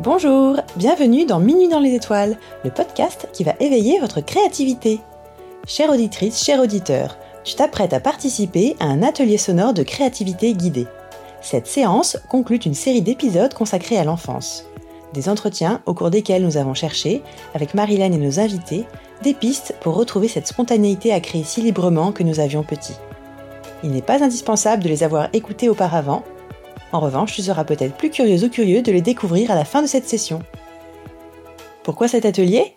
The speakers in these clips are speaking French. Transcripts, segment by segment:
Bonjour, bienvenue dans Minuit dans les étoiles, le podcast qui va éveiller votre créativité. Chère auditrice, cher auditeur, tu t'apprêtes à participer à un atelier sonore de créativité guidée. Cette séance conclut une série d'épisodes consacrés à l'enfance. Des entretiens au cours desquels nous avons cherché, avec Marilyn et nos invités, des pistes pour retrouver cette spontanéité à créer si librement que nous avions petit. Il n'est pas indispensable de les avoir écoutés auparavant. En revanche, tu seras peut-être plus curieux ou curieux de les découvrir à la fin de cette session. Pourquoi cet atelier?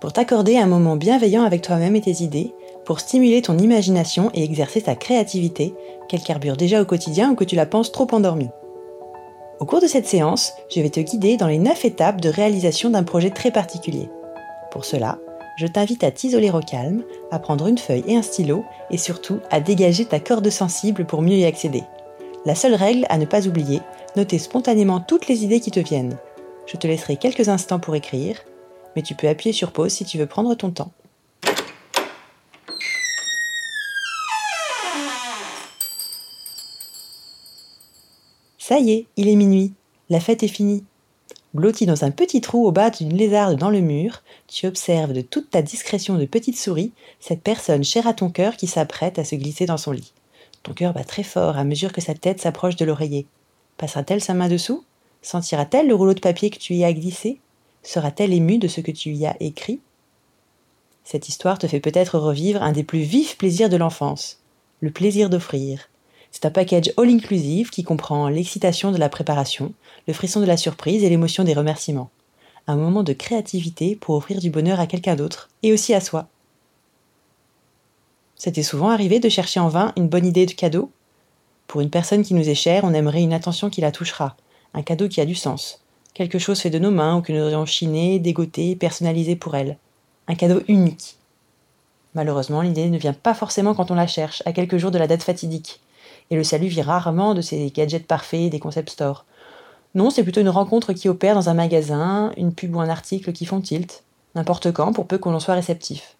Pour t'accorder un moment bienveillant avec toi-même et tes idées, pour stimuler ton imagination et exercer ta créativité, qu'elle carbure déjà au quotidien ou que tu la penses trop endormie. Au cours de cette séance, je vais te guider dans les 9 étapes de réalisation d'un projet très particulier. Pour cela, je t'invite à t'isoler au calme, à prendre une feuille et un stylo, et surtout à dégager ta corde sensible pour mieux y accéder. La seule règle à ne pas oublier, noter spontanément toutes les idées qui te viennent. Je te laisserai quelques instants pour écrire, mais tu peux appuyer sur pause si tu veux prendre ton temps. Ça y est, il est minuit. La fête est finie. Blotti dans un petit trou au bas d'une lézarde dans le mur, tu observes de toute ta discrétion de petite souris cette personne chère à ton cœur qui s'apprête à se glisser dans son lit. Ton cœur bat très fort à mesure que sa tête s'approche de l'oreiller. Passera-t-elle sa main dessous? Sentira-t-elle le rouleau de papier que tu y as glissé? Sera-t-elle émue de ce que tu y as écrit? Cette histoire te fait peut-être revivre un des plus vifs plaisirs de l'enfance, le plaisir d'offrir, c'est un package all-inclusive qui comprend l'excitation de la préparation, le frisson de la surprise et l'émotion des remerciements. Un moment de créativité pour offrir du bonheur à quelqu'un d'autre et aussi à soi. C'était souvent arrivé de chercher en vain une bonne idée de cadeau Pour une personne qui nous est chère, on aimerait une attention qui la touchera, un cadeau qui a du sens, quelque chose fait de nos mains ou que nous aurions chiné, dégoté, personnalisé pour elle. Un cadeau unique. Malheureusement, l'idée ne vient pas forcément quand on la cherche, à quelques jours de la date fatidique et le salut vit rarement de ces gadgets parfaits des concept stores. Non, c'est plutôt une rencontre qui opère dans un magasin, une pub ou un article qui font tilt, n'importe quand pour peu qu'on en soit réceptif.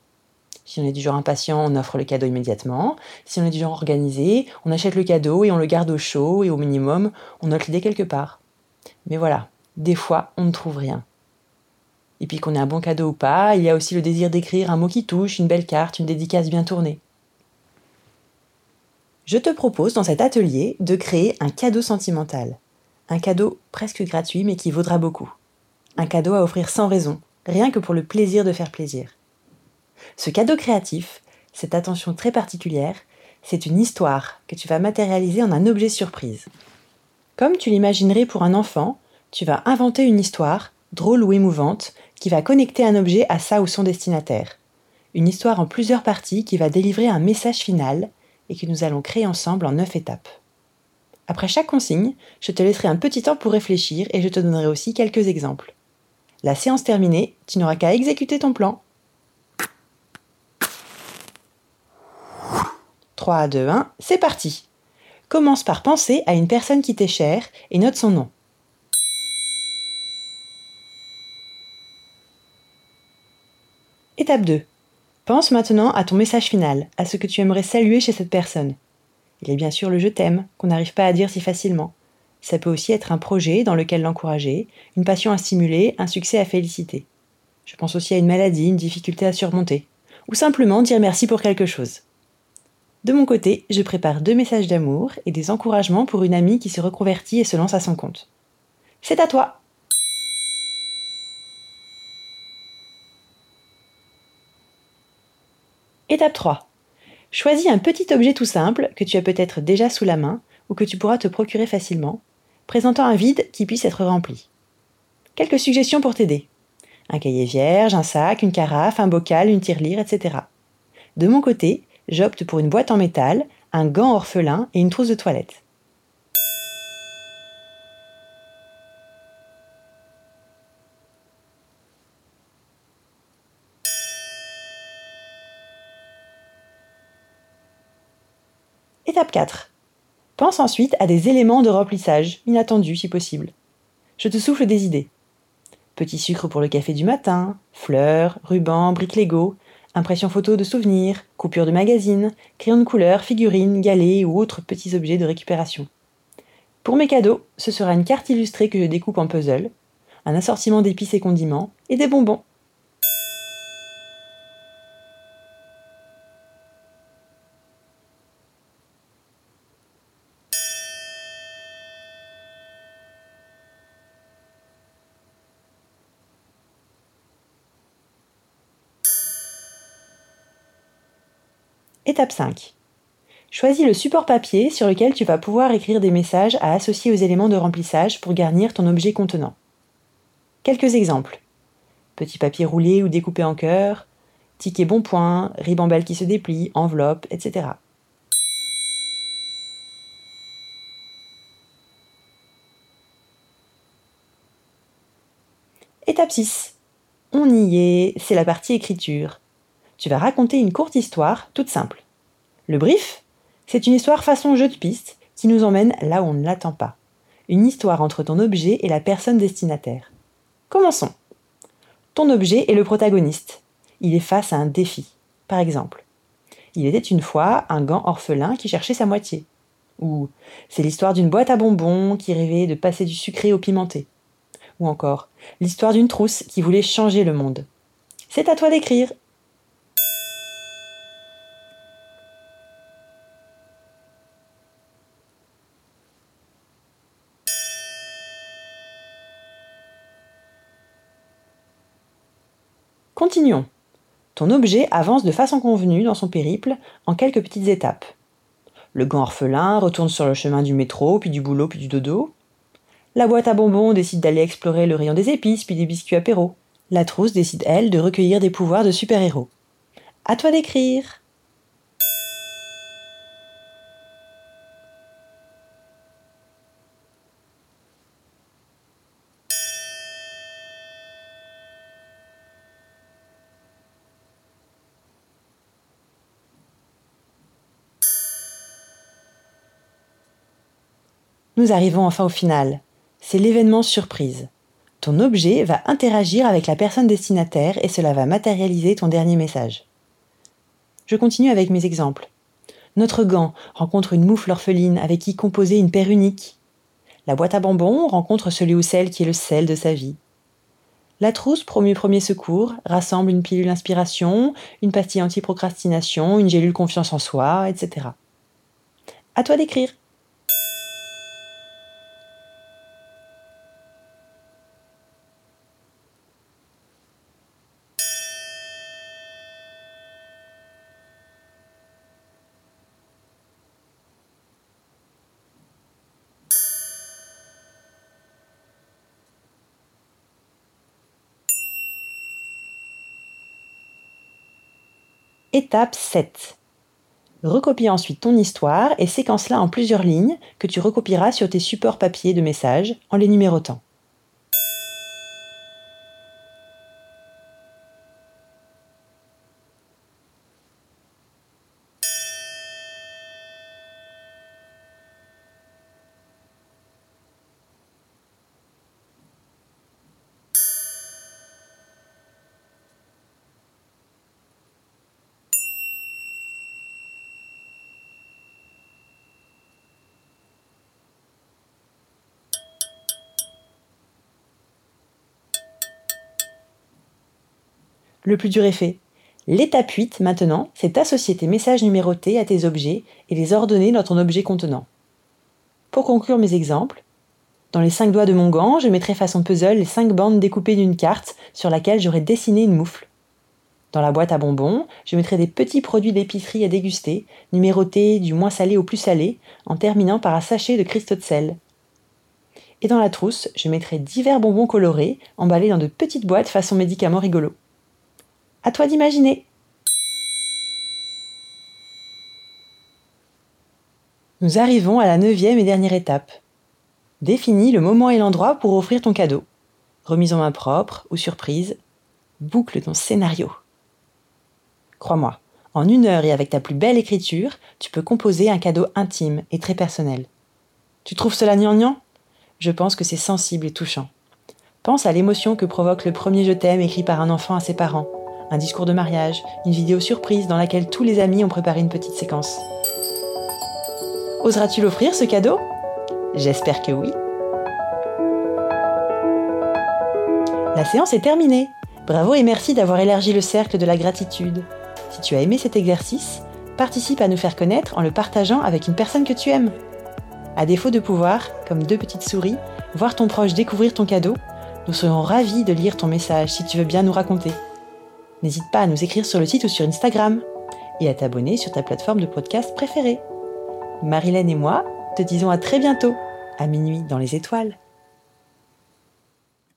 Si on est du genre impatient, on offre le cadeau immédiatement. Si on est du genre organisé, on achète le cadeau et on le garde au chaud et au minimum, on note l'idée quelque part. Mais voilà, des fois, on ne trouve rien. Et puis qu'on ait un bon cadeau ou pas, il y a aussi le désir d'écrire un mot qui touche, une belle carte, une dédicace bien tournée je te propose dans cet atelier de créer un cadeau sentimental. Un cadeau presque gratuit mais qui vaudra beaucoup. Un cadeau à offrir sans raison, rien que pour le plaisir de faire plaisir. Ce cadeau créatif, cette attention très particulière, c'est une histoire que tu vas matérialiser en un objet surprise. Comme tu l'imaginerais pour un enfant, tu vas inventer une histoire, drôle ou émouvante, qui va connecter un objet à ça ou son destinataire. Une histoire en plusieurs parties qui va délivrer un message final, et que nous allons créer ensemble en neuf étapes. Après chaque consigne, je te laisserai un petit temps pour réfléchir et je te donnerai aussi quelques exemples. La séance terminée, tu n'auras qu'à exécuter ton plan. 3, 2, 1, c'est parti Commence par penser à une personne qui t'est chère et note son nom. Étape 2. Pense maintenant à ton message final, à ce que tu aimerais saluer chez cette personne. Il a bien sûr le je t'aime, qu'on n'arrive pas à dire si facilement. Ça peut aussi être un projet dans lequel l'encourager, une passion à stimuler, un succès à féliciter. Je pense aussi à une maladie, une difficulté à surmonter. Ou simplement dire merci pour quelque chose. De mon côté, je prépare deux messages d'amour et des encouragements pour une amie qui se reconvertit et se lance à son compte. C'est à toi Étape 3. Choisis un petit objet tout simple que tu as peut-être déjà sous la main ou que tu pourras te procurer facilement, présentant un vide qui puisse être rempli. Quelques suggestions pour t'aider. Un cahier vierge, un sac, une carafe, un bocal, une tirelire, etc. De mon côté, j'opte pour une boîte en métal, un gant orphelin et une trousse de toilette. Étape 4. Pense ensuite à des éléments de remplissage, inattendus si possible. Je te souffle des idées. Petit sucre pour le café du matin, fleurs, rubans, briques Lego, impression photo de souvenirs, coupure de magazine, crayon de couleur, figurines, galets ou autres petits objets de récupération. Pour mes cadeaux, ce sera une carte illustrée que je découpe en puzzle. un assortiment d'épices et condiments et des bonbons. Étape 5. Choisis le support papier sur lequel tu vas pouvoir écrire des messages à associer aux éléments de remplissage pour garnir ton objet contenant. Quelques exemples. Petit papier roulé ou découpé en cœur, ticket bon point, ribambelle qui se déplie, enveloppe, etc. Étape 6. On y est, c'est la partie écriture tu vas raconter une courte histoire toute simple. Le brief, c'est une histoire façon jeu de piste qui nous emmène là où on ne l'attend pas. Une histoire entre ton objet et la personne destinataire. Commençons. Ton objet est le protagoniste. Il est face à un défi. Par exemple, il était une fois un gant orphelin qui cherchait sa moitié. Ou c'est l'histoire d'une boîte à bonbons qui rêvait de passer du sucré au pimenté. Ou encore l'histoire d'une trousse qui voulait changer le monde. C'est à toi d'écrire Continuons. Ton objet avance de façon convenue dans son périple en quelques petites étapes. Le gant orphelin retourne sur le chemin du métro, puis du boulot, puis du dodo. La boîte à bonbons décide d'aller explorer le rayon des épices, puis des biscuits apéro. La trousse décide, elle, de recueillir des pouvoirs de super-héros. À toi d'écrire. Nous arrivons enfin au final. C'est l'événement surprise. Ton objet va interagir avec la personne destinataire et cela va matérialiser ton dernier message. Je continue avec mes exemples. Notre gant rencontre une moufle orpheline avec qui composer une paire unique. La boîte à bonbons rencontre celui ou celle qui est le sel de sa vie. La trousse promu premier secours rassemble une pilule inspiration, une pastille anti-procrastination, une gélule confiance en soi, etc. À toi d'écrire. Étape 7. Recopie ensuite ton histoire et séquence-la en plusieurs lignes que tu recopieras sur tes supports papier de messages en les numérotant. Le plus dur est fait. L'étape 8, maintenant, c'est d'associer tes messages numérotés à tes objets et les ordonner dans ton objet contenant. Pour conclure mes exemples, dans les cinq doigts de mon gant, je mettrai façon puzzle les cinq bandes découpées d'une carte sur laquelle j'aurai dessiné une moufle. Dans la boîte à bonbons, je mettrai des petits produits d'épicerie à déguster, numérotés du moins salé au plus salé, en terminant par un sachet de cristaux de sel. Et dans la trousse, je mettrai divers bonbons colorés, emballés dans de petites boîtes façon médicaments rigolos. À toi d'imaginer. Nous arrivons à la neuvième et dernière étape. Définis le moment et l'endroit pour offrir ton cadeau. Remise en main propre ou surprise, boucle ton scénario. Crois-moi, en une heure et avec ta plus belle écriture, tu peux composer un cadeau intime et très personnel. Tu trouves cela gnangnan? Je pense que c'est sensible et touchant. Pense à l'émotion que provoque le premier je t'aime écrit par un enfant à ses parents, un discours de mariage, une vidéo surprise dans laquelle tous les amis ont préparé une petite séquence. Oseras-tu l'offrir ce cadeau? J'espère que oui. La séance est terminée. Bravo et merci d'avoir élargi le cercle de la gratitude. Si tu as aimé cet exercice, participe à nous faire connaître en le partageant avec une personne que tu aimes. À défaut de pouvoir, comme deux petites souris, voir ton proche découvrir ton cadeau, nous serons ravis de lire ton message si tu veux bien nous raconter. N'hésite pas à nous écrire sur le site ou sur Instagram et à t'abonner sur ta plateforme de podcast préférée. Marilène et moi te disons à très bientôt, à minuit dans les étoiles.